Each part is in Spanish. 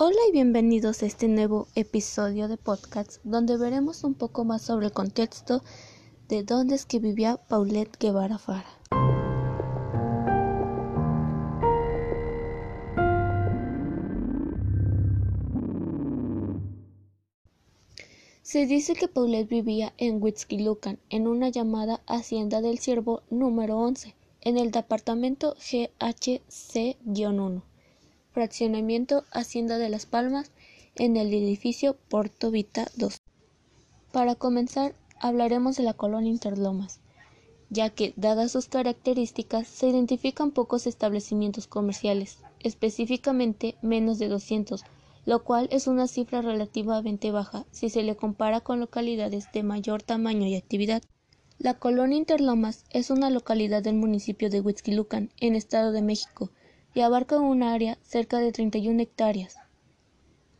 Hola y bienvenidos a este nuevo episodio de podcast donde veremos un poco más sobre el contexto de dónde es que vivía Paulette Guevara Fara. Se dice que Paulette vivía en Huitzquilucan, en una llamada Hacienda del Ciervo número 11, en el departamento GHC-1, fraccionamiento Hacienda de las Palmas, en el edificio Porto Vita 2. Para comenzar, hablaremos de la colonia Interlomas, ya que, dadas sus características, se identifican pocos establecimientos comerciales, específicamente menos de 200, lo cual es una cifra relativamente baja si se le compara con localidades de mayor tamaño y actividad. La colonia Interlomas es una localidad del municipio de Huitzquilucan, en Estado de México, y abarca un área cerca de 31 hectáreas.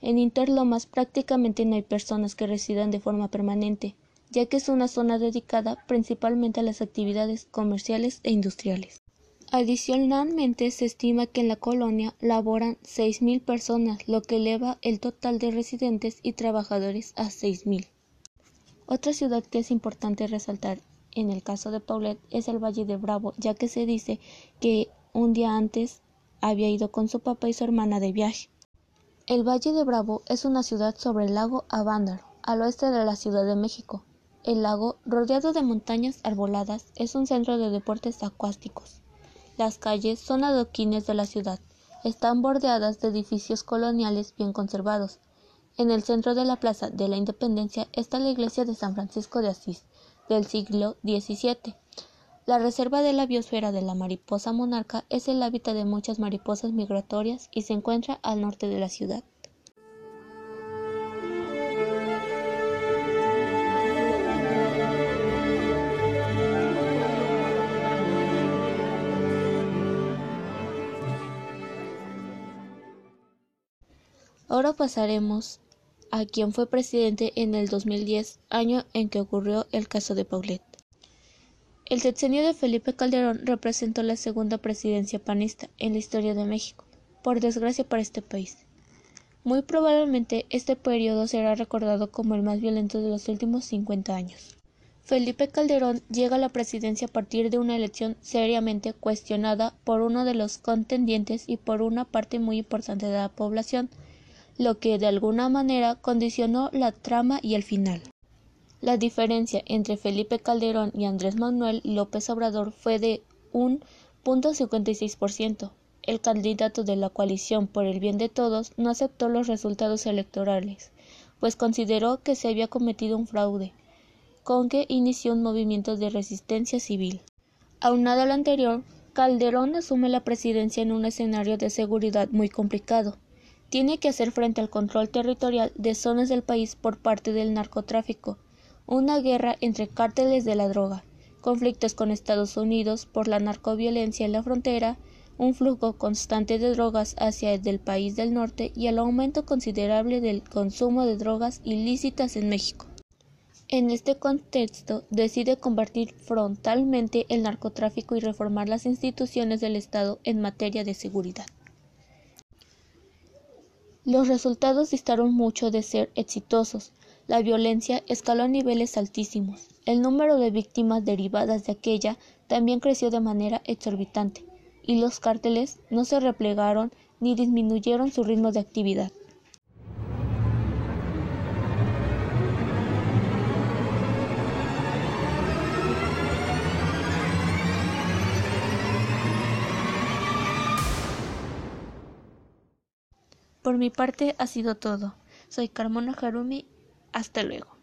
En Interlomas prácticamente no hay personas que residan de forma permanente, ya que es una zona dedicada principalmente a las actividades comerciales e industriales. Adicionalmente, se estima que en la colonia laboran 6.000 personas, lo que eleva el total de residentes y trabajadores a 6.000. Otra ciudad que es importante resaltar en el caso de Paulette es el Valle de Bravo, ya que se dice que un día antes había ido con su papá y su hermana de viaje. El Valle de Bravo es una ciudad sobre el lago Avándaro, al oeste de la Ciudad de México. El lago, rodeado de montañas arboladas, es un centro de deportes acuáticos. Las calles son adoquines de la ciudad. Están bordeadas de edificios coloniales bien conservados. En el centro de la Plaza de la Independencia está la iglesia de San Francisco de Asís, del siglo XVII. La reserva de la biosfera de la mariposa monarca es el hábitat de muchas mariposas migratorias y se encuentra al norte de la ciudad. Ahora pasaremos a quien fue presidente en el 2010, año en que ocurrió el caso de Paulette. El sexenio de Felipe Calderón representó la segunda presidencia panista en la historia de México, por desgracia para este país. Muy probablemente este periodo será recordado como el más violento de los últimos 50 años. Felipe Calderón llega a la presidencia a partir de una elección seriamente cuestionada por uno de los contendientes y por una parte muy importante de la población, lo que de alguna manera condicionó la trama y el final. La diferencia entre Felipe Calderón y Andrés Manuel López Obrador fue de un punto El candidato de la coalición por el bien de todos no aceptó los resultados electorales, pues consideró que se había cometido un fraude, con que inició un movimiento de resistencia civil. Aunado a lo anterior, Calderón asume la presidencia en un escenario de seguridad muy complicado, tiene que hacer frente al control territorial de zonas del país por parte del narcotráfico, una guerra entre cárteles de la droga, conflictos con Estados Unidos por la narcoviolencia en la frontera, un flujo constante de drogas hacia el país del norte y el aumento considerable del consumo de drogas ilícitas en México. En este contexto, decide combatir frontalmente el narcotráfico y reformar las instituciones del Estado en materia de seguridad. Los resultados distaron mucho de ser exitosos. La violencia escaló a niveles altísimos. El número de víctimas derivadas de aquella también creció de manera exorbitante, y los cárteles no se replegaron ni disminuyeron su ritmo de actividad. Por mi parte ha sido todo. Soy Carmona Harumi. Hasta luego.